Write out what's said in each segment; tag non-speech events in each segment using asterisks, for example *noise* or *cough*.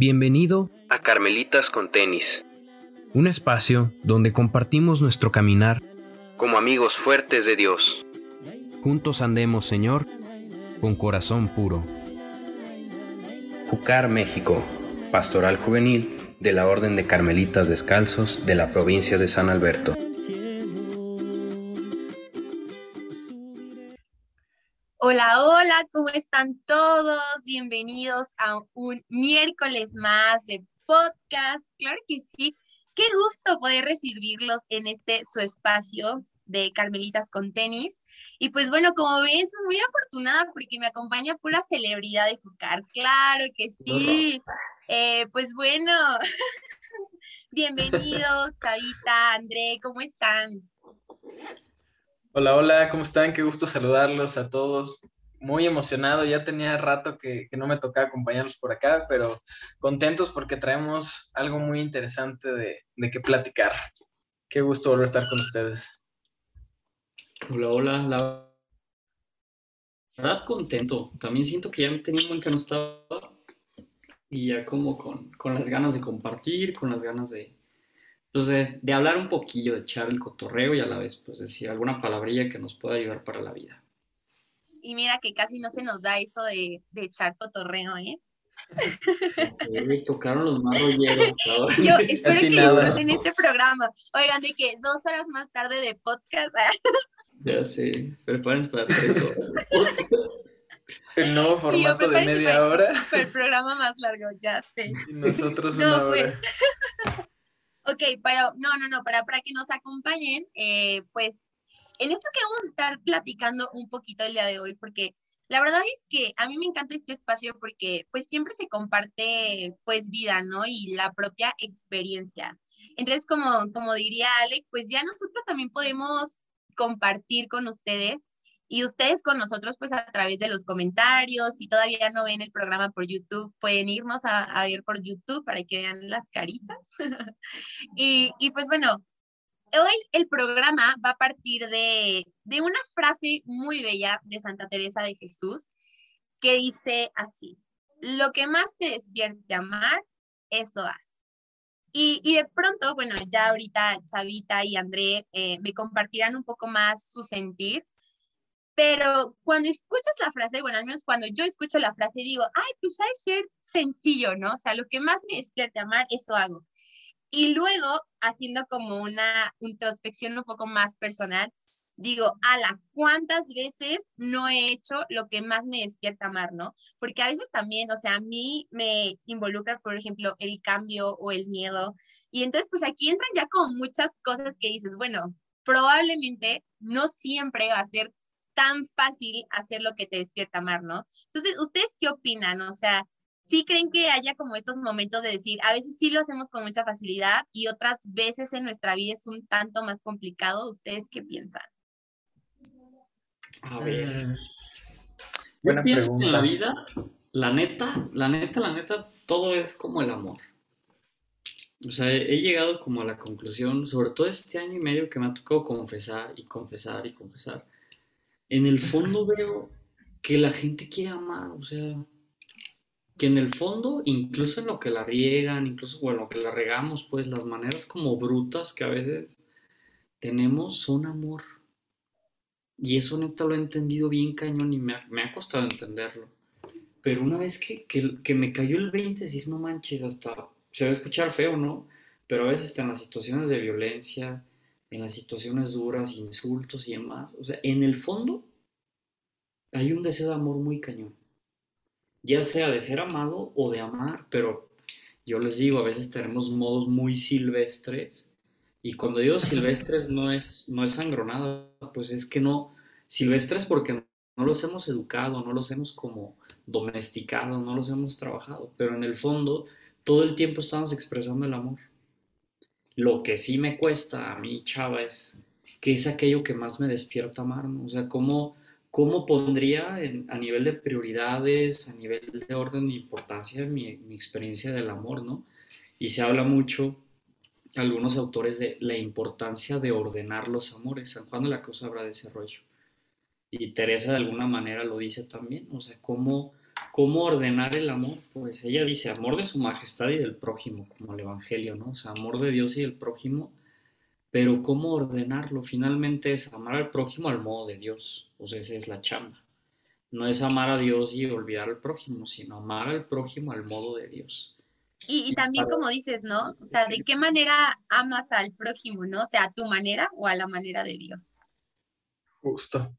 Bienvenido a Carmelitas con tenis, un espacio donde compartimos nuestro caminar como amigos fuertes de Dios. Juntos andemos, Señor, con corazón puro. Jucar, México, Pastoral Juvenil de la Orden de Carmelitas Descalzos de la provincia de San Alberto. Hola, hola, ¿cómo están todos? Bienvenidos a un miércoles más de podcast. Claro que sí, qué gusto poder recibirlos en este su espacio de Carmelitas con tenis. Y pues bueno, como ven, soy muy afortunada porque me acompaña pura celebridad de jugar. Claro que sí. Eh, pues bueno, *laughs* bienvenidos, Chavita, André, ¿cómo están? Hola, hola, ¿cómo están? Qué gusto saludarlos a todos. Muy emocionado, ya tenía rato que, no me tocaba acompañarlos por acá, pero contentos porque traemos algo muy interesante de, de qué platicar. Qué gusto volver a estar con ustedes. Hola, hola, la verdad contento. También siento que ya tenía un que no estaba y ya como con, con las ganas de compartir, con las ganas de, entonces, pues, de, hablar un poquillo, de echar el cotorreo y a la vez, pues decir alguna palabrilla que nos pueda ayudar para la vida. Y mira que casi no se nos da eso de, de echar cotorreo, ¿eh? Sí, tocaron los más *laughs* rolleros. Yo espero que disfruten este programa. Oigan, de que dos horas más tarde de podcast. Ya sé, prepárense para tres horas. El nuevo formato de media hora. el programa más largo, ya sé. Y nosotros una hora. Ok, pero no, no, no, para, para que nos acompañen, eh, pues en esto que vamos a estar platicando un poquito el día de hoy, porque la verdad es que a mí me encanta este espacio porque pues siempre se comparte pues vida, ¿no? Y la propia experiencia. Entonces, como, como diría Alec, pues ya nosotros también podemos compartir con ustedes y ustedes con nosotros, pues a través de los comentarios, si todavía no ven el programa por YouTube, pueden irnos a, ver por YouTube para que vean las caritas. *laughs* y, y, pues bueno, hoy el programa va a partir de, de una frase muy bella de Santa Teresa de Jesús que dice así, lo que más te despierte amar, eso haz. Y, y, de pronto, bueno, ya ahorita Chavita y André eh, me compartirán un poco más su sentir pero cuando escuchas la frase, bueno, al menos cuando yo escucho la frase, digo, ay, pues hay ser sencillo, ¿no? O sea, lo que más me despierte amar, eso hago. Y luego, haciendo como una introspección un poco más personal, digo, ala, ¿cuántas veces no he hecho lo que más me despierta amar, no? Porque a veces también, o sea, a mí me involucra, por ejemplo, el cambio o el miedo. Y entonces, pues aquí entran ya como muchas cosas que dices, bueno, probablemente no siempre va a ser tan fácil hacer lo que te despierta amar, ¿no? Entonces, ¿ustedes qué opinan? O sea, ¿sí creen que haya como estos momentos de decir, a veces sí lo hacemos con mucha facilidad y otras veces en nuestra vida es un tanto más complicado? ¿Ustedes qué piensan? A ver. Mm. Yo pienso que en la vida, la neta, la neta, la neta, todo es como el amor. O sea, he llegado como a la conclusión, sobre todo este año y medio que me ha tocado confesar y confesar y confesar, en el fondo veo que la gente quiere amar, o sea, que en el fondo, incluso en lo que la riegan, incluso en lo que la regamos, pues las maneras como brutas que a veces tenemos son amor. Y eso neta lo he entendido bien cañón y me ha, costado entenderlo. Pero una vez que, que, me cayó el 20, decir, no manches, hasta se va a escuchar feo, ¿no? Pero a veces en las situaciones de violencia, en las situaciones duras, insultos y demás. O sea, en el fondo hay un deseo de amor muy cañón. Ya sea de ser amado o de amar, pero yo les digo, a veces tenemos modos muy silvestres. Y cuando digo silvestres no es, no es sangronada, pues es que no, silvestres porque no los hemos educado, no los hemos como domesticado, no los hemos trabajado, pero en el fondo todo el tiempo estamos expresando el amor. Lo que sí me cuesta a mí, chava, es que es aquello que más me despierta amar, ¿no? O sea, cómo, cómo pondría a nivel de prioridades, a nivel de orden de importancia mi, mi experiencia del amor, ¿no? Y se habla mucho, algunos autores, de la importancia de ordenar los amores. San Juan la Cruz habla de ese rollo. Y Teresa de alguna manera lo dice también, o sea, cómo ¿Cómo ordenar el amor? Pues ella dice amor de su majestad y del prójimo, como el Evangelio, ¿no? O sea, amor de Dios y del prójimo, pero ¿cómo ordenarlo? Finalmente es amar al prójimo al modo de Dios, pues esa es la chamba. No es amar a Dios y olvidar al prójimo, sino amar al prójimo al modo de Dios. Y, también como dices, ¿no? O sea, ¿de qué manera amas al prójimo, ¿no? O sea, ¿a tu manera o a la manera de Dios? Justo.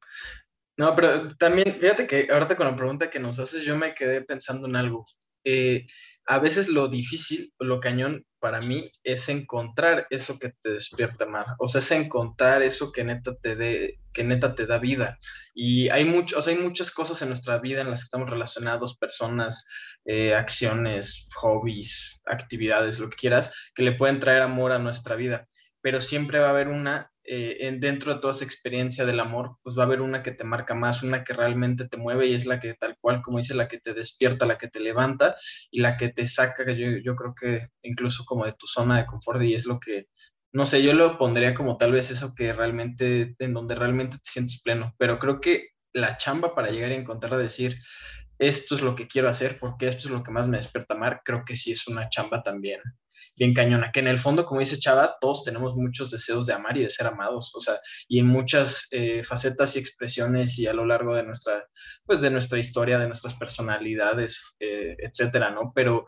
No, pero también, fíjate que ahorita con la pregunta que nos haces, yo me quedé pensando en algo. Eh, a veces lo difícil, lo cañón para mí es encontrar eso que te despierta amar, o sea, es encontrar eso que neta te dé, que neta te da vida. Y hay muchos, hay muchas cosas en nuestra vida en las que estamos relacionados, personas, eh, acciones, hobbies, actividades, lo que quieras, que le pueden traer amor a nuestra vida. Pero siempre va a haber una eh, dentro de toda esa experiencia del amor, pues va a haber una que te marca más, una que realmente te mueve y es la que tal cual, como dice, la que te despierta, la que te levanta y la que te saca, yo, yo creo que incluso como de tu zona de confort y es lo que, no sé, yo lo pondría como tal vez eso que realmente, en donde realmente te sientes pleno, pero creo que la chamba para llegar a encontrar, a decir, esto es lo que quiero hacer porque esto es lo que más me despierta amar, creo que sí es una chamba también bien cañona, que en el fondo, como dice Chava, todos tenemos muchos deseos de amar y de ser amados, o sea, y en muchas eh, facetas y expresiones y a lo largo de nuestra, pues de nuestra historia, de nuestras personalidades, eh, etcétera, ¿no? Pero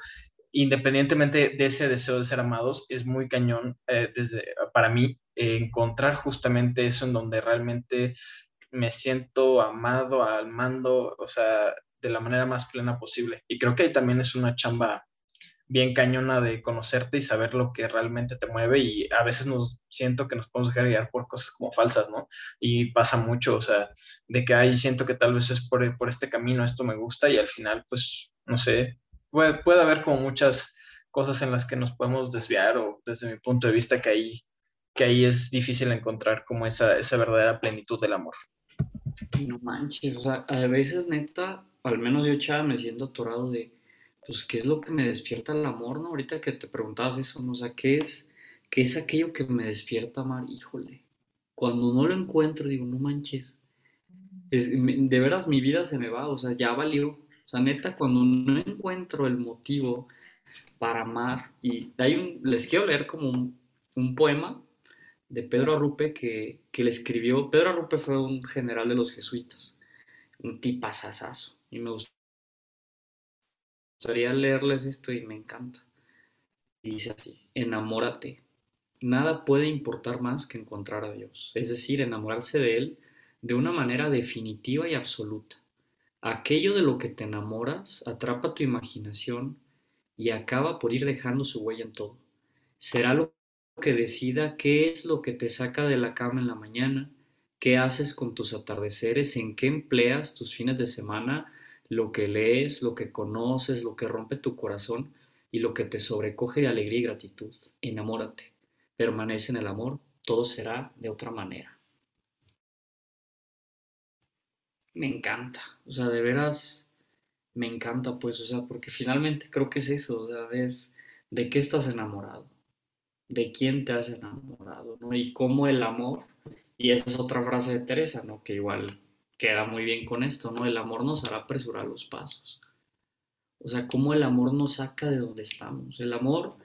independientemente de ese deseo de ser amados, es muy cañón eh, desde, para mí encontrar justamente eso en donde realmente me siento amado, al mando, o sea, de la manera más plena posible. Y creo que ahí también es una chamba bien cañona de conocerte y saber lo que realmente te mueve y a veces nos siento que nos podemos dejar guiar por cosas como falsas, ¿no? Y pasa mucho, o sea, de que ahí siento que tal vez es por, por este camino, esto me gusta y al final, pues, no sé, puede, puede haber como muchas cosas en las que nos podemos desviar o desde mi punto de vista que ahí, que ahí es difícil encontrar como esa, esa verdadera plenitud del amor. No manches, o sea, a veces neta, al menos yo chava me siento atorado de pues, ¿qué es lo que me despierta el amor, no? Ahorita que te preguntabas eso, ¿no? O sea, ¿qué es, qué es aquello que me despierta amar? Híjole, cuando no lo encuentro, digo, no manches, de veras mi vida se me va, o sea, ya valió. O sea, neta, cuando no encuentro el motivo para amar, y hay les quiero leer como un, poema de Pedro Arrupe que, que, le escribió, Pedro Arrupe fue un general de los jesuitas, un tipazazazo, y me gustó gustaría leerles esto y me encanta. dice así, enamórate. Nada puede importar más que encontrar a Dios, es decir, enamorarse de Él de una manera definitiva y absoluta. Aquello de lo que te enamoras atrapa tu imaginación y acaba por ir dejando su huella en todo. Será lo que decida qué es lo que te saca de la cama en la mañana, qué haces con tus atardeceres, en qué empleas tus fines de semana lo que lees, lo que conoces, lo que rompe tu corazón y lo que te sobrecoge de alegría y gratitud. Enamórate, permanece en el amor, todo será de otra manera. Me encanta, o sea, de veras me encanta, pues, o sea, porque finalmente creo que es eso, o sea, de qué estás enamorado, de quién te has enamorado, ¿no? Y cómo el amor, y esa es otra frase de Teresa, ¿no? Que igual queda muy bien con esto, ¿no? El amor nos hará apresurar los pasos. O sea, cómo el amor nos saca de donde estamos. El amor,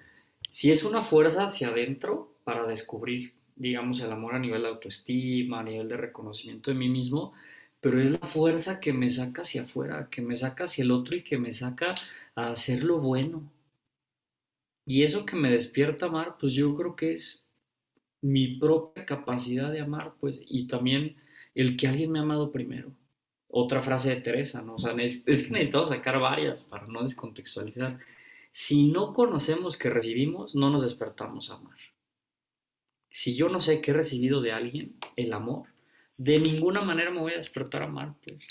si es una fuerza hacia adentro para descubrir, digamos, el amor a nivel de autoestima, a nivel de reconocimiento de mí mismo, pero es la fuerza que me saca hacia afuera, que me saca hacia el otro y que me saca a hacer lo bueno. Y eso que me despierta amar, pues yo creo que es mi propia capacidad de amar, pues, y también el que alguien me ha amado primero. Otra frase de Teresa, ¿no? O sea, es, que necesitamos sacar varias para no descontextualizar. Si no conocemos que recibimos, no nos despertamos a amar. Si yo no sé qué he recibido de alguien, el amor, de ninguna manera me voy a despertar a amar, pues.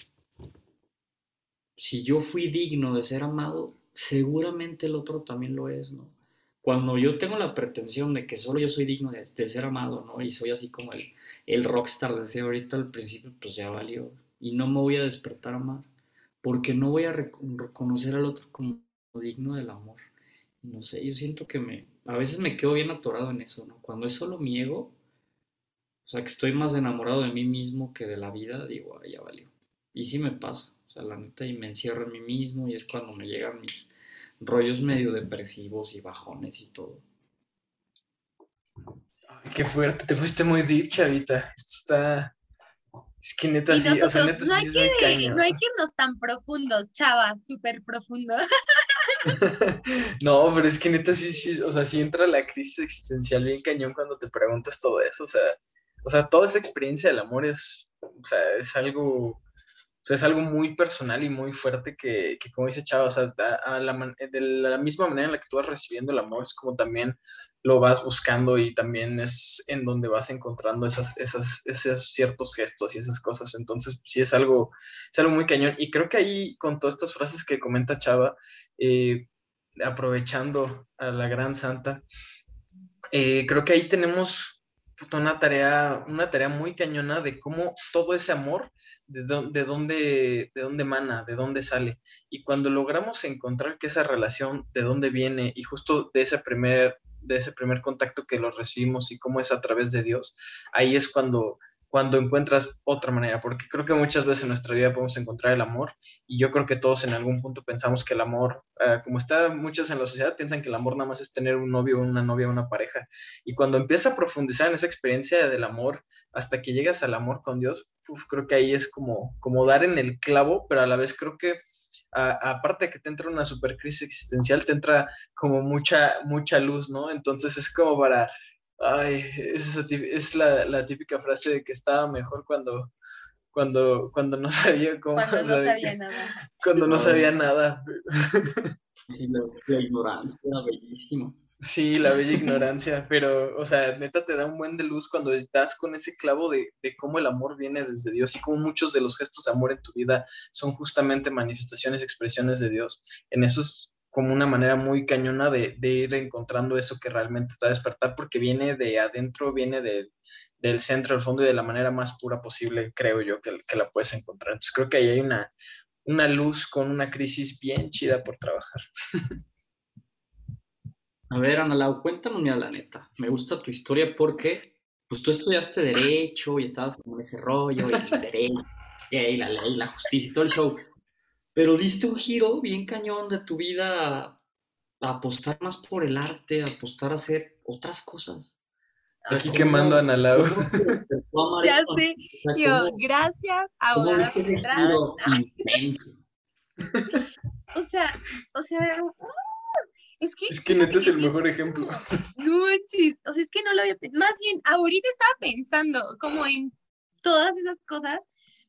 Si yo fui digno de ser amado, seguramente el otro también lo es, ¿no? Cuando yo tengo la pretensión de que solo yo soy digno de, de ser amado, ¿no? Y soy así como el, el rockstar decía ahorita al principio, pues ya valió. Y no me voy a despertar a porque no voy a reconocer al otro como digno del amor. No sé, yo siento que me, a veces me quedo bien atorado en eso, ¿no? Cuando es solo mi ego, o sea, que estoy más enamorado de mí mismo que de la vida, digo, ya valió. Y sí me pasa. O sea, la neta, y me encierro en mí mismo y es cuando me llegan mis rollos medio depresivos y bajones y todo. Qué fuerte, te fuiste muy deep, chavita. Esto está... Es que neta sí, o sea, neta no, hay sí que, no hay que irnos tan profundos, chava, súper profundo. *laughs* no, pero es que neta sí, sí, o sea, sí entra la crisis existencial bien cañón cuando te preguntas todo eso, o sea, o sea, toda esa experiencia del amor es, o sea, es algo, o sea, es algo muy personal y muy fuerte que, que como dice Chava, o sea, a, la, de la misma manera en la que tú vas recibiendo el amor es como también lo vas buscando y también es en donde vas encontrando esas, esas, esos ciertos gestos y esas cosas. Entonces, sí es algo, es algo muy cañón. Y creo que ahí, con todas estas frases que comenta Chava, eh, aprovechando a la gran santa, eh, creo que ahí tenemos una tarea, una tarea muy cañona de cómo todo ese amor, de, de, dónde, de dónde emana, de dónde sale. Y cuando logramos encontrar que esa relación, de dónde viene, y justo de ese primer, de ese primer contacto que lo recibimos y cómo es a través de Dios, ahí es cuando cuando encuentras otra manera, porque creo que muchas veces en nuestra vida podemos encontrar el amor y yo creo que todos en algún punto pensamos que el amor, eh, como está muchos en la sociedad, piensan que el amor nada más es tener un novio, una novia, una pareja. Y cuando empiezas a profundizar en esa experiencia del amor hasta que llegas al amor con Dios, creo que ahí es como, como dar en el clavo, pero a la vez creo que aparte de que te entra una super crisis existencial, te entra como mucha, mucha luz, ¿no? Entonces es como para Ay, es, es la, la, típica frase de que estaba mejor cuando, cuando, cuando no *laughs* sabía cómo. Cuando no sabía nada. *laughs* Cuando no sabía nada. Sí, la, ignorancia era bellísimo. Sí, la bella ignorancia, *laughs* pero, o sea, neta te da un buen de luz cuando das con ese clavo de, de, cómo el amor viene desde Dios y cómo muchos de los gestos de amor en tu vida son justamente manifestaciones, expresiones de Dios. En esos como una manera muy cañona de, ir encontrando eso que realmente te va a despertar, porque viene de adentro, viene del centro, del fondo y de la manera más pura posible, creo yo, que, que, la puedes encontrar. Entonces creo que ahí hay una, una luz con una crisis bien chida por trabajar. *laughs* A ver, Analau, cuéntanos, mira, la neta. Me gusta tu historia porque pues tú estudiaste Derecho y estabas como en ese rollo, y el *laughs* derecho, y la ley, la justicia y todo el show pero diste un giro bien cañón de tu vida a, apostar más por el arte, a apostar a hacer otras cosas. Aquí quemando a Ana Ya sé, yo, gracias, abogada *laughs* O sea, o sea, es que... Es que neta es el mejor ejemplo. No, chis, o sea, es que no lo había pensado. Más bien, ahorita estaba pensando como en todas esas cosas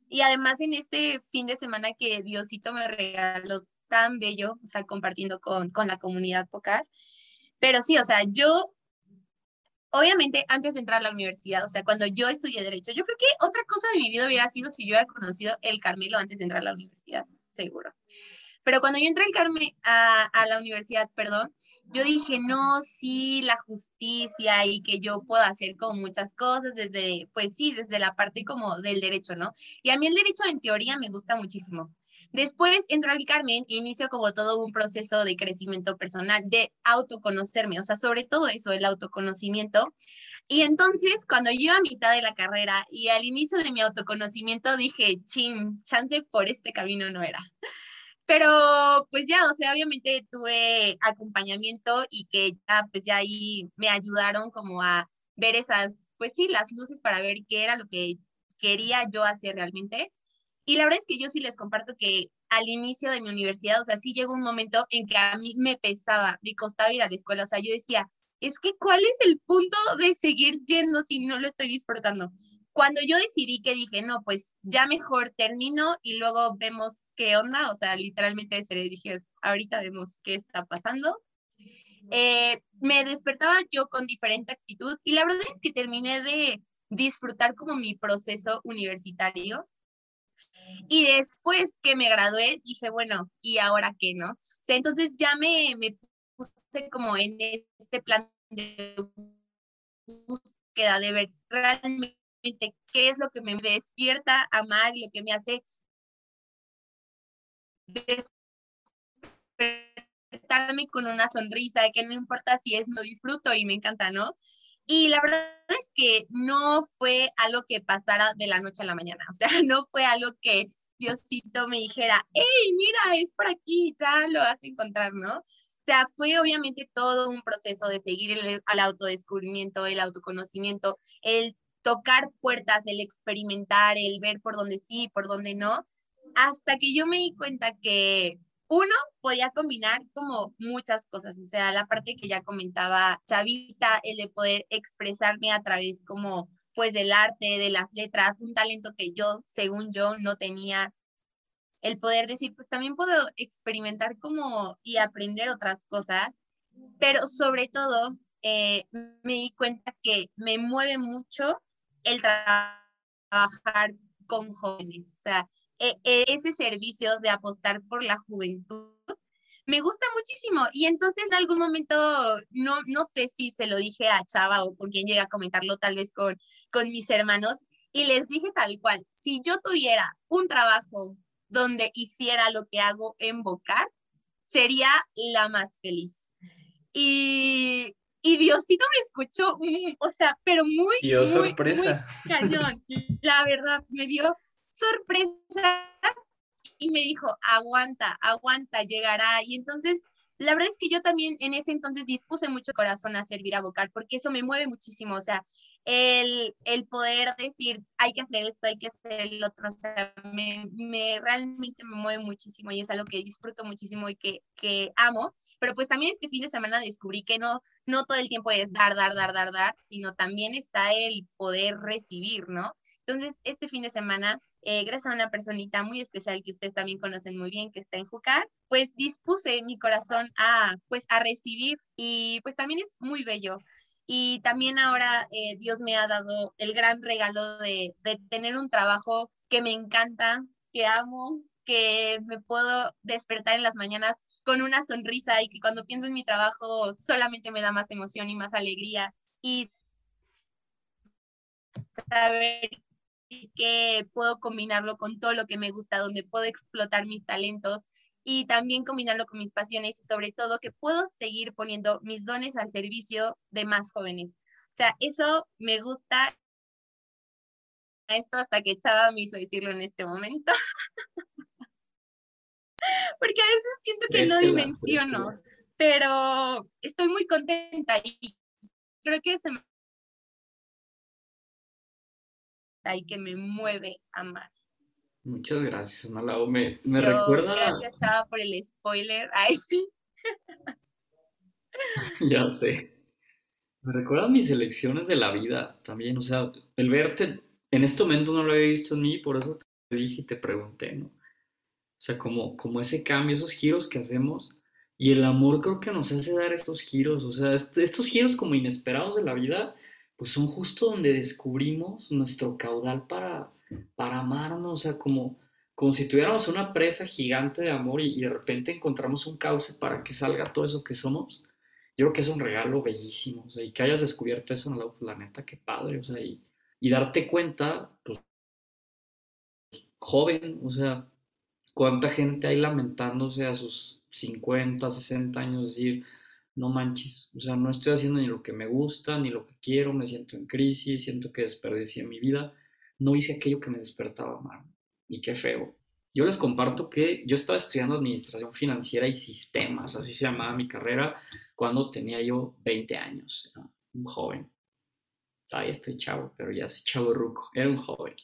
y además en este fin de semana que Diosito me regaló tan bello, o sea, compartiendo con, con la comunidad Pocar. Pero sí, o sea, yo, obviamente, antes de entrar a la universidad, o sea, cuando yo estudié Derecho, yo creo que otra cosa de mi vida hubiera sido si yo hubiera conocido el Carmelo antes de entrar a la universidad, seguro. Pero cuando yo entré al Carmen, a, a la universidad, perdón, yo dije, no, sí, la justicia y que yo puedo hacer como muchas cosas desde, pues sí, desde la parte como del derecho, ¿no? Y a mí el derecho en teoría me gusta muchísimo. Después entro al Carmen e inicio como todo un proceso de crecimiento personal, de autoconocerme, o sea, sobre todo eso, el autoconocimiento. Y entonces, cuando yo a mitad de la carrera y al inicio de mi autoconocimiento dije, chin, chance por este camino no era. Pero pues ya, o sea, obviamente tuve acompañamiento y que ya pues ya ahí me ayudaron como a ver esas, pues sí, las luces para ver qué era lo que quería yo hacer realmente. Y la verdad es que yo sí les comparto que al inicio de mi universidad, o sea, sí llegó un momento en que a mí me pesaba, me costaba ir a la escuela, o sea, yo decía, es que ¿cuál es el punto de seguir yendo si no lo estoy disfrutando? Cuando yo decidí que dije, no, pues ya mejor termino y luego vemos qué onda, o sea, literalmente se le dije, ahorita vemos qué está pasando. Eh, me despertaba yo con diferente actitud y la verdad es que terminé de disfrutar como mi proceso universitario. Y después que me gradué, dije, bueno, ¿y ahora qué, no? O sea, entonces ya me, me puse como en este plan de búsqueda de ver realmente qué es lo que me despierta amar y lo que me hace despertarme con una sonrisa, de que no importa si es, no disfruto y me encanta, ¿no? Y la verdad es que no fue algo que pasara de la noche a la mañana, o sea, *laughs* no fue algo que Diosito me dijera, hey, mira, es por aquí, ya lo vas a encontrar, ¿no? O sea, fue obviamente todo un proceso de seguir el, al autodescubrimiento, el autoconocimiento, el tocar puertas, el experimentar, el ver por dónde sí, por dónde no, hasta que yo me di cuenta que uno podía combinar como muchas cosas, o sea, la parte que ya comentaba Chavita, el de poder expresarme a través como pues del arte, de las letras, un talento que yo, según yo, no tenía, el poder decir, pues también puedo experimentar como y aprender otras cosas, pero sobre todo eh, me di cuenta que me mueve mucho el trabajar con jóvenes, o sea, e, e, ese servicio de apostar por la juventud me gusta muchísimo. Y entonces en algún momento, no, no sé si se lo dije a Chava o con quien llegué a comentarlo, tal vez con, con mis hermanos, y les dije tal cual, si yo tuviera un trabajo donde hiciera lo que hago en Bocar, sería la más feliz. Y, y Diosito me escuchó, o sea, pero muy, dio sorpresa. cañón. La verdad, me dio sorpresa y me dijo, aguanta, aguanta, llegará. Y entonces, la verdad es que yo también en ese entonces dispuse mucho corazón a servir a vocal, porque eso me mueve muchísimo, o sea, el, el poder decir, hay que hacer esto, hay que hacer el otro, o sea, me, me realmente me mueve muchísimo y es algo que disfruto muchísimo y que, que amo, pero pues también este fin de semana descubrí que no, no todo el tiempo es dar, dar, dar, dar, dar, sino también está el poder recibir, ¿no? Entonces, este fin de semana eh, gracias a una personita muy especial que ustedes también conocen muy bien, que está en Jucar, pues dispuse mi corazón a, pues, a recibir y pues también es muy bello. Y también ahora eh, Dios me ha dado el gran regalo de, de tener un trabajo que me encanta, que amo, que me puedo despertar en las mañanas con una sonrisa y que cuando pienso en mi trabajo solamente me da más emoción y más alegría y saber que puedo combinarlo con todo lo que me gusta, donde puedo explotar mis talentos y también combinarlo con mis pasiones y sobre todo que puedo seguir poniendo mis dones al servicio de más jóvenes. O sea, eso me gusta esto hasta que Chava me hizo decirlo en este momento. *laughs* Porque a veces siento que no dimensiono, pero estoy muy contenta y creo que se me y que me mueve a amar. Muchas gracias, Nalau. Me, me recuerda. Gracias, Chava, por el spoiler. *laughs* Ay, sí. *laughs* ya sé. Me recuerda mis elecciones de la vida también. O sea, el verte en este momento no lo había visto en mí, por eso te dije y te pregunté, ¿no? O sea, como, como ese cambio, esos giros que hacemos. Y el amor creo que nos hace dar estos giros. O sea, estos giros como inesperados de la vida pues son justo donde descubrimos nuestro caudal para, para amarnos, o sea, como, como si tuviéramos una presa gigante de amor y, de repente encontramos un cauce para que salga todo eso que somos. Yo creo que es un regalo bellísimo, o sea, y que hayas descubierto eso en el planeta, qué padre, o sea, y, y darte cuenta, pues, joven, o sea, cuánta gente hay lamentándose a sus 50, 60 años, decir, no manches, o sea, no estoy haciendo ni lo que me gusta, ni lo que quiero, me siento en crisis, siento que desperdicié mi vida, no hice aquello que me despertaba mal, y qué feo. Yo les comparto que yo estaba estudiando administración financiera y sistemas, así se llamaba mi carrera, cuando tenía yo 20 años, un joven. Todavía estoy chavo, pero ya soy chavo ruco, era un joven.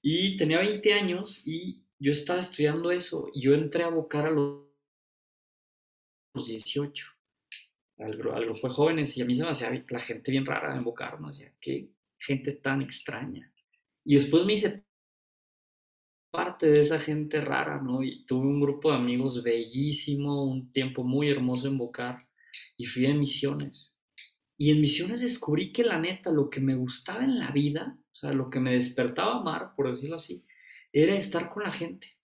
Y tenía 20 años y yo estaba estudiando eso, y yo entré a bocar a los 18 algo fue jóvenes y a mí se me hacía la gente bien rara en Bocar, ¿no? Decía, qué gente tan extraña. Y después me hice parte de esa gente rara, ¿no? Y tuve un grupo de amigos bellísimo, un tiempo muy hermoso en Bocar y fui a misiones. Y en misiones descubrí que la neta, lo que me gustaba en la vida, o sea, lo que me despertaba amar, por decirlo así, era estar con la gente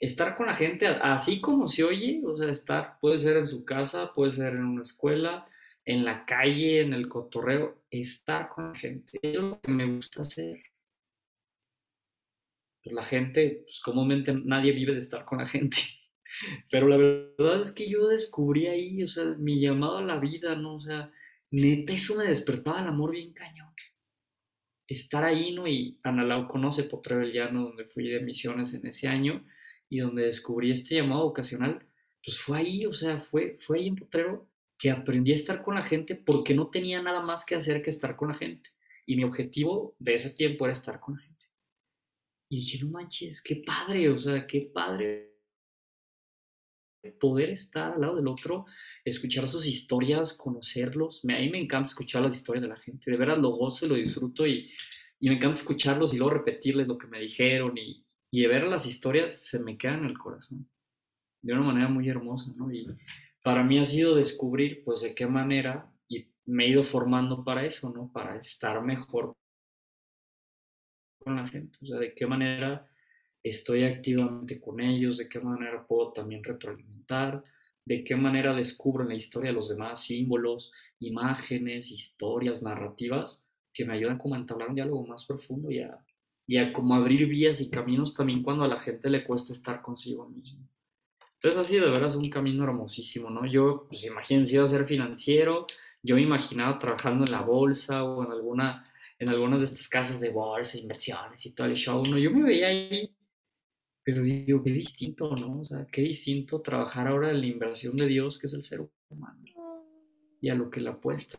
estar con la gente así como se oye, o sea, estar, puede ser en su casa, puede ser en una escuela, en la calle, en el cotorreo, estar con la gente. es lo que me gusta hacer. Pues la gente, pues comúnmente nadie vive de estar con la gente. *laughs* Pero la verdad es que yo descubrí ahí, o sea, mi llamado a la vida, ¿no? O sea, neta, eso me despertaba el amor bien cañón. Estar ahí, ¿no? Y Ana conoce Potrero el Llano, donde fui de misiones en ese año y donde descubrí este llamado vocacional, pues fue ahí, o sea, fue, fue ahí en Potrero que aprendí a estar con la gente porque no tenía nada más que hacer que estar con la gente. Y mi objetivo de ese tiempo era estar con la gente. Y dije, no manches, qué padre, o sea, qué padre poder estar al lado del otro, escuchar sus historias, conocerlos. a mí me encanta escuchar las historias de la gente, de veras lo gozo y lo disfruto y, y me encanta escucharlos y luego repetirles lo que me dijeron y, y ver las historias se me quedan en el corazón de una manera muy hermosa, ¿no? Y para mí ha sido descubrir, pues, de qué manera, y me he ido formando para eso, ¿no? Para estar mejor con la gente, o sea, de qué manera estoy activamente con ellos, de qué manera puedo también retroalimentar, de qué manera descubro en la historia de los demás símbolos, imágenes, historias, narrativas, que me ayudan como a entablar un diálogo más profundo y a, y a como abrir vías y caminos también cuando a la gente le cuesta estar consigo mismo. Entonces ha sido de veras un camino hermosísimo, ¿no? Yo, pues imagínense, iba a ser financiero, yo me imaginaba trabajando en la bolsa o en alguna, en algunas de estas casas de bolsa, inversiones y todo el show, ¿no? Yo me veía ahí, pero digo, qué distinto, ¿no? O sea, qué distinto trabajar ahora en la inversión de Dios, que es el ser humano, y a lo que le apuesta.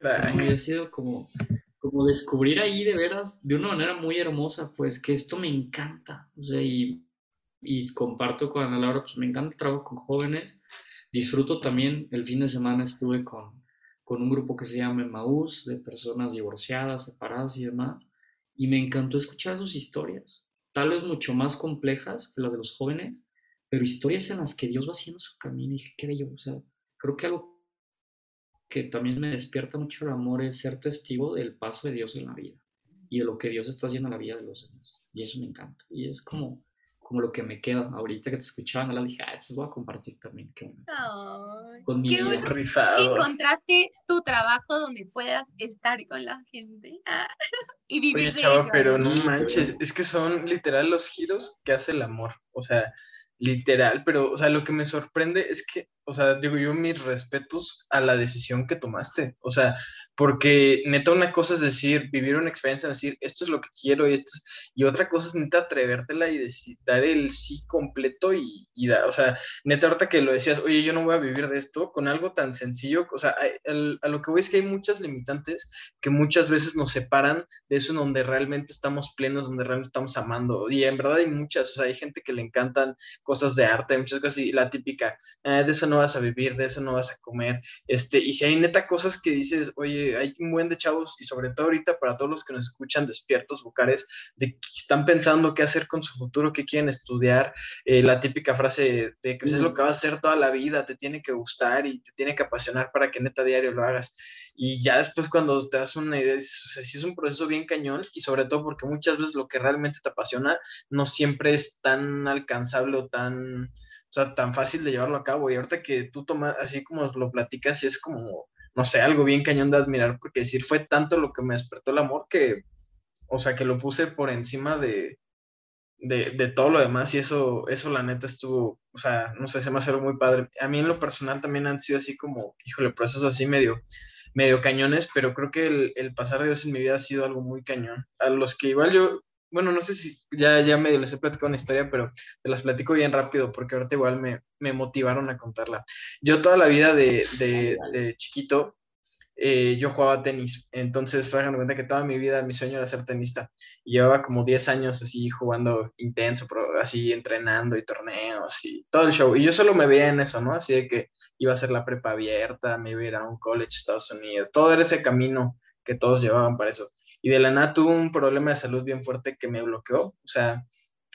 Y ha sido como, como descubrir ahí de veras, de una manera muy hermosa, pues que esto me encanta, o sea, y, y comparto con Ana Laura, pues me encanta el trabajo con jóvenes, disfruto también, el fin de semana estuve con, con un grupo que se llama Maús, de personas divorciadas, separadas y demás, y me encantó escuchar sus historias, tal vez mucho más complejas que las de los jóvenes, pero historias en las que Dios va haciendo su camino, y dije, qué bello, o sea, creo que algo que también me despierta mucho el amor es ser testigo del paso de Dios en la vida y de lo que Dios está haciendo en la vida de los demás. Y eso me encanta. Y es como, como lo que me queda. Ahorita que te escuchaba, la dije, ay, pues voy a compartir también. Qué con mi qué vida. Que encontraste tu trabajo donde puedas estar con la gente ah, *laughs* y vivir Oye, chava, pero no manches, es que son literal los giros que hace el amor. O sea, literal, pero, o sea, lo que me sorprende es que, o sea, digo yo, mis respetos a la decisión que tomaste, o sea, porque neta una cosa es decir, vivir una experiencia, decir, esto es lo que quiero y esto y otra cosa es neta atrevértela y decir, dar el sí completo y, y da, o sea, neta ahorita que lo decías, oye, yo no voy a vivir de esto, con algo tan sencillo, o sea, a, lo que voy es que hay muchas limitantes que muchas veces nos separan de eso en donde realmente estamos plenos, donde realmente estamos amando, y en verdad hay muchas, o sea, hay gente que le encantan cosas de arte, muchas cosas, y la típica, ah, de eso no vas a vivir, de eso no vas a comer, este, y si hay neta cosas que dices, oye, hay un buen de chavos, y sobre todo ahorita para todos los que nos escuchan despiertos, vocales, de que están pensando qué hacer con su futuro, qué quieren estudiar, eh, la típica frase de que pues, es lo que vas a hacer toda la vida, te tiene que gustar y te tiene que apasionar para que neta diario lo hagas. Y ya después cuando te das una idea, o sea, sí es un proceso bien cañón y sobre todo porque muchas veces lo que realmente te apasiona no siempre es tan alcanzable o tan o sea, tan fácil de llevarlo a cabo. Y ahorita que tú tomas, así como lo platicas, y es como, no sé, algo bien cañón de admirar, porque decir, fue tanto lo que me despertó el amor que, o sea, que lo puse por encima de, de, todo lo demás y eso, eso la neta estuvo, o sea, no sé, se me hace algo muy padre. A mí en lo personal también han sido así como, híjole, procesos así medio, medio cañones, pero creo que el, el pasar de Dios en mi vida ha sido algo muy cañón. A los que igual yo, bueno, no sé si ya, ya medio les he platicado una historia, pero te las platico bien rápido porque ahorita igual me, me motivaron a contarla. Yo toda la vida de, de, de chiquito, eh, yo jugaba tenis, entonces hagan cuenta que toda mi vida mi sueño era ser tenista. Y llevaba como 10 años así jugando intenso, así entrenando y torneos y todo el show. Y yo solo me veía en eso, ¿no? Así de que iba a ser la prepa abierta, me iba a ir a un college Estados Unidos, todo era ese camino que todos llevaban para eso y de la nada tuve un problema de salud bien fuerte que me bloqueó, o sea,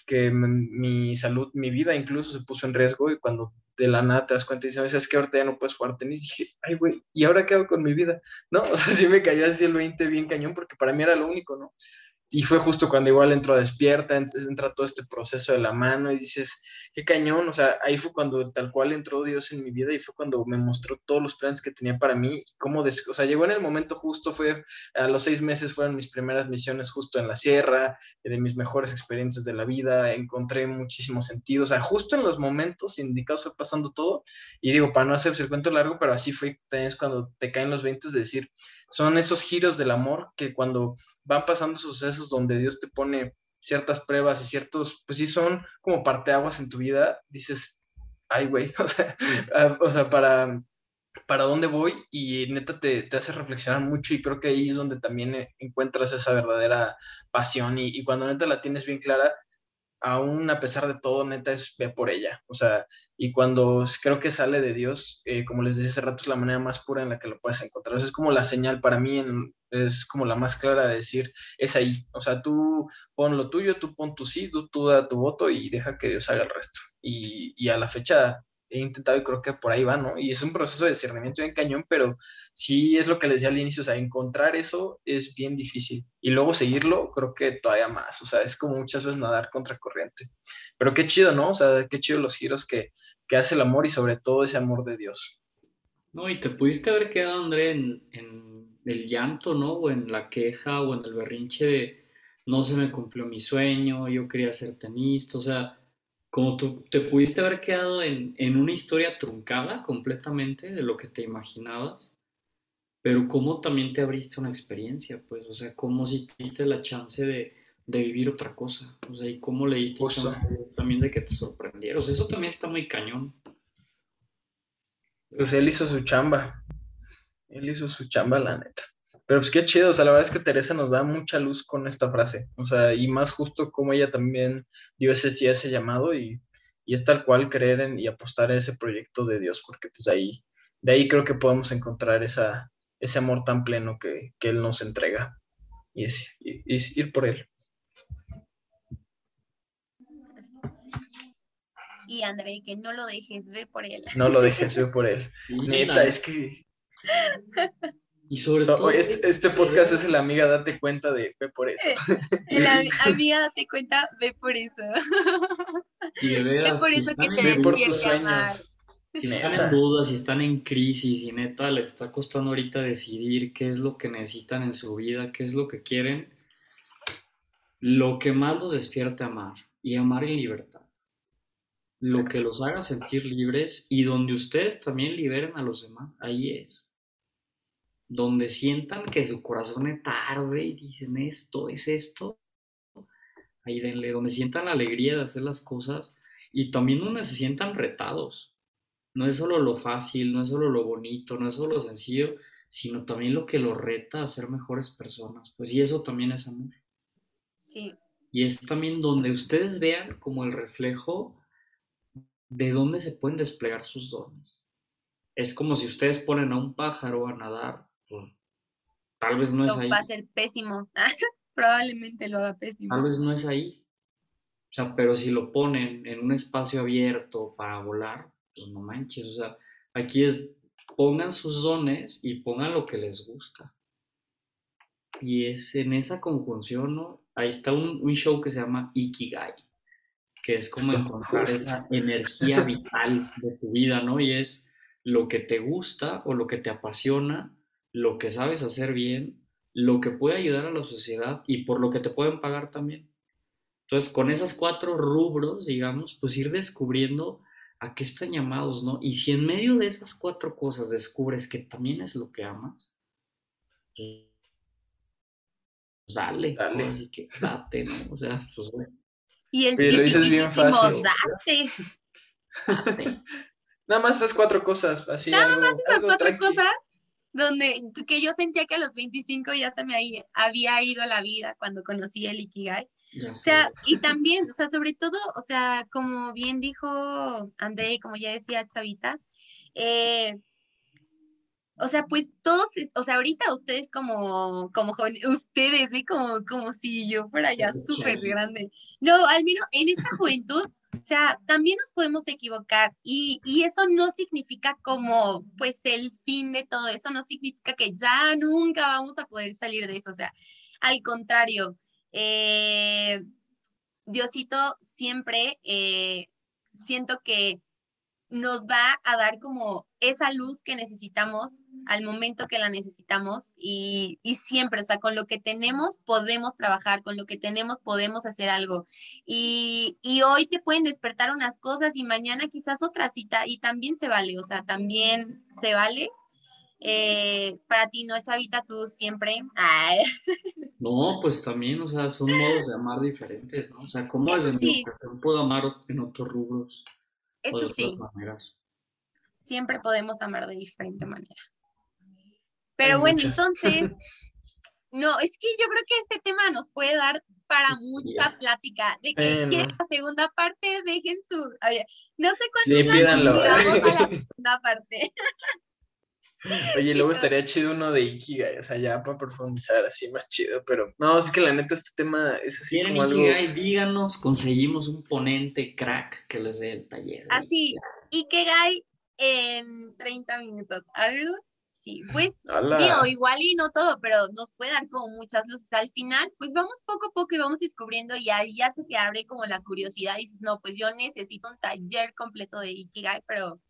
que mi salud, mi vida incluso se puso en riesgo y cuando de la nada te das cuenta y dices, es que ahorita ya no puedes jugar tenis, dije, ay, güey, ¿y ahora qué hago con mi vida? ¿No? *laughs* O sea, sí me cayó así el 20 bien cañón porque para mí era lo único, ¿no? Y fue justo cuando igual entró a Despierta, entra todo este proceso de la mano y dices, qué cañón, o sea, ahí fue cuando tal cual entró Dios en mi vida y fue cuando me mostró todos los planes que tenía para mí, cómo, o sea, llegó en el momento justo, fue a los seis meses fueron mis primeras misiones justo en la sierra, de mis mejores experiencias de la vida, encontré muchísimo sentido, o sea, justo en los momentos indicados fue pasando todo y digo, para no hacerse el cuento largo, pero así fue, es cuando te caen los 20 de decir, son esos giros del amor que cuando van pasando sucesos donde Dios te pone ciertas pruebas y ciertos, pues sí son como parteaguas en tu vida, dices, ay, güey, *laughs* o sea, ah, o sea, para, para dónde voy y neta te, te, hace reflexionar mucho y creo que ahí es donde también encuentras esa verdadera pasión y, y cuando neta la tienes bien clara, aún a pesar de todo, neta, es ve por ella. O sea, y cuando creo que sale de Dios, eh, como les decía hace rato, es la manera más pura en la que lo puedes encontrar. es como la señal para mí, es como la más clara de decir, es ahí. O sea, tú pon lo tuyo, tú pon tu sí, tú, tú da tu voto y deja que Dios haga el resto. Y, y a la fecha he intentado y creo que por ahí va, ¿no? Y es un proceso de discernimiento bien cañón, pero sí es lo que les decía al inicio, o sea, encontrar eso es bien difícil y luego seguirlo creo que todavía más, o sea, es como muchas veces nadar contra corriente. Pero qué chido, ¿no? O sea, qué chido los giros que, que hace el amor y sobre todo ese amor de Dios. No, y te pudiste haber quedado, André, en, en el llanto, ¿no? O en la queja o en el berrinche de no se me cumplió mi sueño, yo quería ser tenista, o sea, como tú te pudiste haber quedado en, una historia truncada completamente de lo que te imaginabas, pero cómo también te abriste una experiencia, pues, o sea, cómo si te diste la chance de, vivir otra cosa, o sea, y cómo le diste chance también de que te sorprendieras, eso también está muy cañón. Pues él hizo su chamba, él hizo su chamba, la neta. Pero pues qué chido, o sea, la verdad es que Teresa nos da mucha luz con esta frase, o sea, y más justo como ella también dio ese sí, ese llamado y, y es tal cual creer en y apostar en ese proyecto de Dios, porque pues de ahí, de ahí creo que podemos encontrar esa, ese amor tan pleno que, que Él nos entrega y es, ir por Él. Y André, que no lo dejes, ve por Él. No lo dejes, ve por Él. Neta, es que... Y sobre todo. Este, este, podcast es la amiga date cuenta de ve por eso. La amiga date cuenta, ve por eso. Y de veras, ve por eso que te ve por tus sueños. Si están en dudas, si están en crisis y neta les está costando ahorita decidir qué es lo que necesitan en su vida, qué es lo que quieren, lo que más los despierte amar y amar en libertad. Lo que los haga sentir libres y donde ustedes también liberen a los demás, ahí es donde sientan que su corazón es tarde y dicen esto, es esto, ahí denle, donde sientan la alegría de hacer las cosas y también donde se sientan retados. No es solo lo fácil, no es solo lo bonito, no es solo lo sencillo, sino también lo que los reta a ser mejores personas. Pues y eso también es amor. Sí. Y es también donde ustedes vean como el reflejo de dónde se pueden desplegar sus dones. Es como si ustedes ponen a un pájaro a nadar tal vez no es ahí. Va a ser pésimo. *laughs* Probablemente lo haga pésimo. Tal vez no es ahí. O sea, pero si lo ponen en un espacio abierto para volar, pues no manches. O sea, aquí es pongan sus dones y pongan lo que les gusta. Y es en esa conjunción, ¿no? Ahí está un, un show que se llama Ikigai, que es como encontrar esa energía vital de tu vida, ¿no? Y es lo que te gusta o lo que te apasiona lo que sabes hacer bien, lo que puede ayudar a la sociedad y por lo que te pueden pagar también. Entonces, con esas cuatro rubros, digamos, pues ir descubriendo a qué están llamados, ¿no? Y si en medio de esas cuatro cosas descubres que también es lo que amas, pues dale, dale. Así que date, ¿no? O sea, pues... Y el típico date. *laughs* Nada más esas cuatro cosas, así. Nada más esas cuatro cosas donde que yo sentía que a los 25 ya se me había ido la vida cuando conocí el Ikigai. o sea, y también, *laughs* o sea, sobre todo, o sea, como bien dijo André, como ya decía Chavita, eh, o sea, pues todos, o sea, ahorita ustedes como, como jóvenes, ustedes, ¿sí? como, como si yo fuera ya súper grande. No, al menos en esta juventud, o sea, también nos podemos equivocar y, y, eso no significa como pues el fin de todo, eso no significa que ya nunca vamos a poder salir de eso, o sea, al contrario, Eh, Diosito siempre eh, siento que nos va a dar como esa luz que necesitamos al momento que la necesitamos y, siempre, o sea, con lo que tenemos podemos trabajar, con lo que tenemos podemos hacer algo. Y, hoy te pueden despertar unas cosas y mañana quizás otra cita y también se vale, o sea, también se vale. Eh, para ti, ¿no, Chavita? Tú siempre. *laughs* No, pues también, o sea, son modos de amar diferentes, ¿no? O sea, ¿cómo es sí. puedo amar en otros rubros? Eso sí. Siempre podemos amar de diferente manera. Pero bueno, entonces, *laughs* no, es que yo creo que este tema nos puede dar para mucha plática. De que la segunda parte, dejen su. no sé cuándo sí, vamos a la *laughs* segunda parte. *laughs* Oye, luego estaría chido uno de Ikigai, o sea, ya para profundizar así más chido, pero no, es que la neta este tema es así como algo... Ikigai? Díganos, conseguimos un ponente crack que les dé el taller. Así, Ikigai en 30 minutos, ¿algo? Sí, pues, digo, igual y no todo, pero nos puede dar como muchas luces. Al final, pues vamos poco a poco y vamos descubriendo y ahí ya se te abre como la curiosidad y dices, no, pues yo necesito un taller completo de Ikigai, pero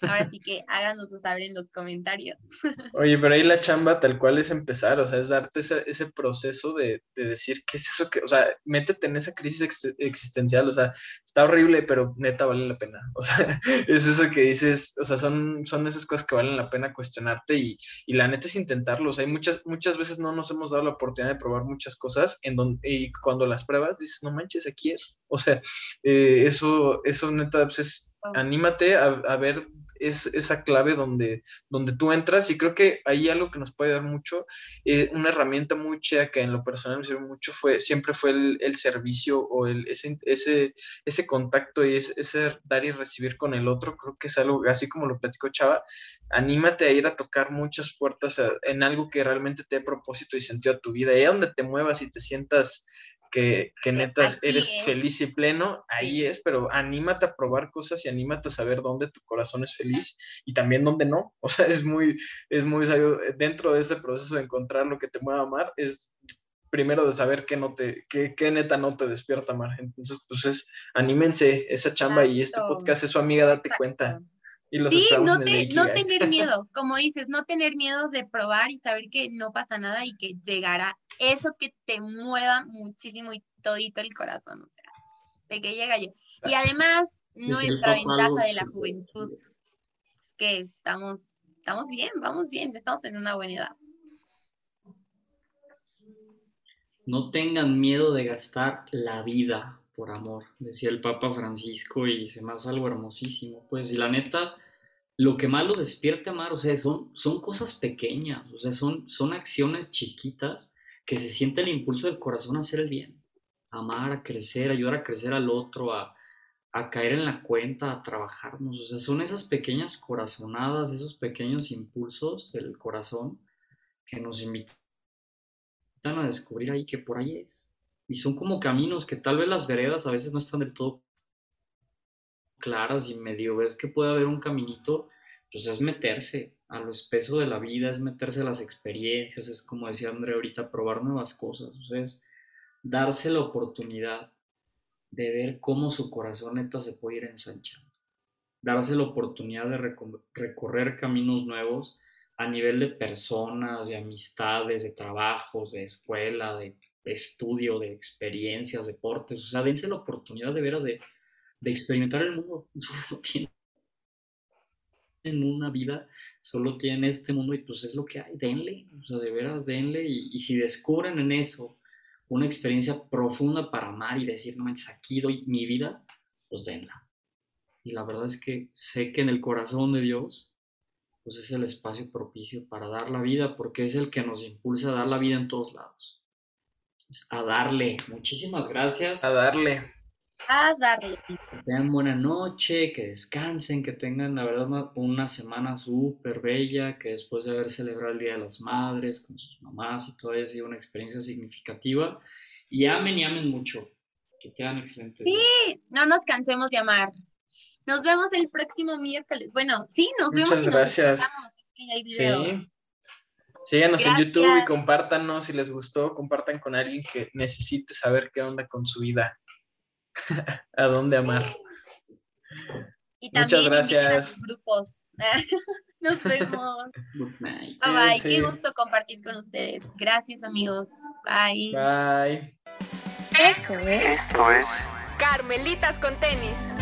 Ahora sí que háganoslo saber en los comentarios. *laughs* Oye, pero ahí la chamba tal cual es empezar, o sea, es darte ese, ese proceso de, de, decir, ¿qué es eso que, o sea, métete en esa crisis existencial, o sea, está horrible, pero neta vale la pena. *laughs* O sea, es eso que dices, o sea, son, son esas cosas que valen la pena cuestionarte y, y la neta es intentarlo. O sea, hay muchas, muchas veces no nos hemos dado la oportunidad de probar muchas cosas en donde, y cuando las pruebas dices, no manches, aquí es. O sea, eh, eso, eso neta, pues es, anímate a, a ver es esa clave donde, donde tú entras y creo que ahí algo que nos puede dar mucho, eh, una herramienta muy chida que en lo personal me sirve mucho fue, siempre fue el, servicio o el, ese, ese, ese contacto y ese, dar y recibir con el otro, creo que es algo, así como lo platicó Chava, anímate a ir a tocar muchas puertas en algo que realmente te dé propósito y sentido a tu vida, y donde te muevas y te sientas que, que netas eres feliz y pleno, ahí es, pero anímate a probar cosas y anímate a saber dónde tu corazón es feliz y también dónde no. O sea, es muy, es muy sabio, dentro de ese proceso de encontrar lo que te mueva a amar, es primero de saber qué no te, qué, qué neta no te despierta amar. Entonces, pues es, anímense esa chamba y este podcast es su amiga, date cuenta sí, no, no tener miedo, *laughs* como dices, no tener miedo de probar y saber que no pasa nada y que llegará eso que te mueva muchísimo y todito el corazón, o sea, de que llega Y además, nuestra ventaja de la juventud es que estamos, estamos bien, vamos bien, estamos en una buena edad. No tengan miedo de gastar la vida por amor, decía el Papa Francisco y se me hace algo hermosísimo. Pues, y la neta, lo que más los despierta amar, o sea, son, son cosas pequeñas, o sea, son, son acciones chiquitas que se siente el impulso del corazón a hacer el bien. Amar, a crecer, ayudar a crecer al otro, a, a caer en la cuenta, a trabajarnos. O sea, son esas pequeñas corazonadas, esos pequeños impulsos del corazón que nos invitan a descubrir ahí que por ahí es. Y son como caminos que tal vez las veredas a veces no están del todo claras y medio ves que puede haber un caminito, pues es meterse a lo espeso de la vida, es meterse a las experiencias, es como decía André ahorita, probar nuevas cosas, o sea, es darse la oportunidad de ver cómo su corazón neta se puede ir ensanchando, darse la oportunidad de recorrer caminos nuevos a nivel de personas, de amistades, de trabajos, de escuela, de estudio, de experiencias, deportes, o sea, dense la oportunidad de veras de, de experimentar el mundo. *laughs* Solo tienen una vida, solo tienen este mundo y pues es lo que hay, denle, o sea, de veras denle y, si descubren en eso una experiencia profunda para amar y decir, no manches, aquí doy mi vida, pues denla. Y la verdad es que sé que en el corazón de Dios, pues es el espacio propicio para dar la vida, porque es el que nos impulsa a dar la vida en todos lados a darle. Muchísimas gracias. A darle. A darle. Que tengan buena noche, que descansen, que tengan, la verdad, una, semana súper bella, que después de haber celebrado el Día de las Madres con sus mamás y todo haya sido una experiencia significativa. Y amen y amen mucho. Que tengan excelente Sí, no nos cansemos de amar. Nos vemos el próximo miércoles. Bueno, sí, nos vemos y gracias. nos Sí. Síganos en YouTube y compártanos si les gustó, compartan con alguien que necesite saber qué onda con su vida, *laughs* a dónde amar. Y también Muchas gracias. A grupos. *laughs* Nos vemos. Bye bye. Qué gusto compartir con ustedes. Gracias, amigos. Bye. Bye. Esto es. Esto es. Carmelitas con tenis.